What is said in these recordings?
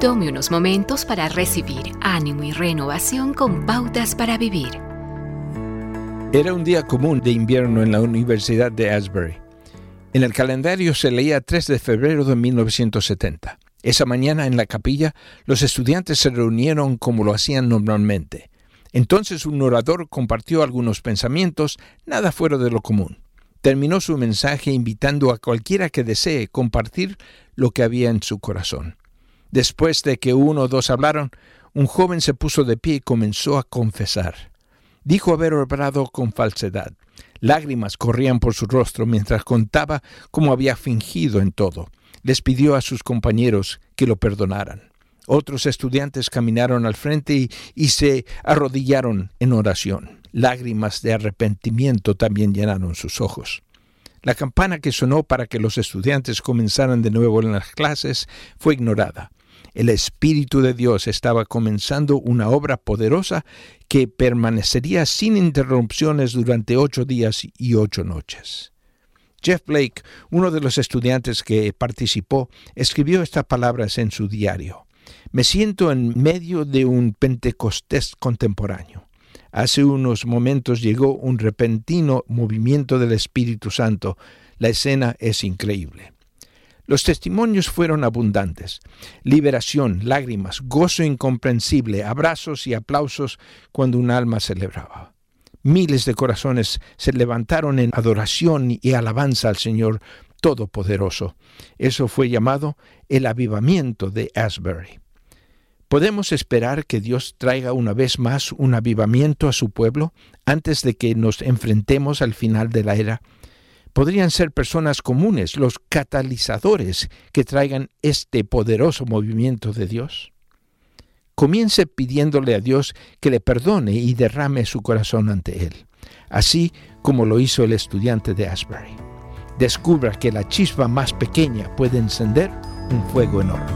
Tome unos momentos para recibir ánimo y renovación con pautas para vivir. Era un día común de invierno en la Universidad de Asbury. En el calendario se leía 3 de febrero de 1970. Esa mañana en la capilla los estudiantes se reunieron como lo hacían normalmente. Entonces un orador compartió algunos pensamientos, nada fuera de lo común. Terminó su mensaje invitando a cualquiera que desee compartir lo que había en su corazón. Después de que uno o dos hablaron, un joven se puso de pie y comenzó a confesar. Dijo haber obrado con falsedad. Lágrimas corrían por su rostro mientras contaba cómo había fingido en todo. Les pidió a sus compañeros que lo perdonaran. Otros estudiantes caminaron al frente y, y, se arrodillaron en oración. Lágrimas de arrepentimiento también llenaron sus ojos. La campana que sonó para que los estudiantes comenzaran de nuevo en las clases fue ignorada. El Espíritu de Dios estaba comenzando una obra poderosa que permanecería sin interrupciones durante ocho días y ocho noches. Jeff Blake, uno de los estudiantes que participó, escribió estas palabras en su diario. Me siento en medio de un Pentecostés contemporáneo. Hace unos momentos llegó un repentino movimiento del Espíritu Santo. La escena es increíble. Los testimonios fueron abundantes. Liberación, lágrimas, gozo incomprensible, abrazos y aplausos cuando un alma celebraba. Miles de corazones se levantaron en adoración y alabanza al Señor Todopoderoso. Eso fue llamado el avivamiento de Asbury. ¿Podemos esperar que Dios traiga una vez más un avivamiento a su pueblo antes de que nos enfrentemos al final de la era? Podrían ser personas comunes, los catalizadores que traigan este poderoso movimiento de Dios. Comience pidiéndole a Dios que le perdone y derrame su corazón ante Él, así como lo hizo el estudiante de Asbury. Descubra que la chispa más pequeña puede encender un fuego enorme.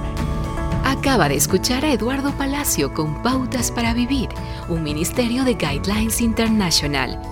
Acaba de escuchar a Eduardo Palacio con Pautas para Vivir, un ministerio de Guidelines International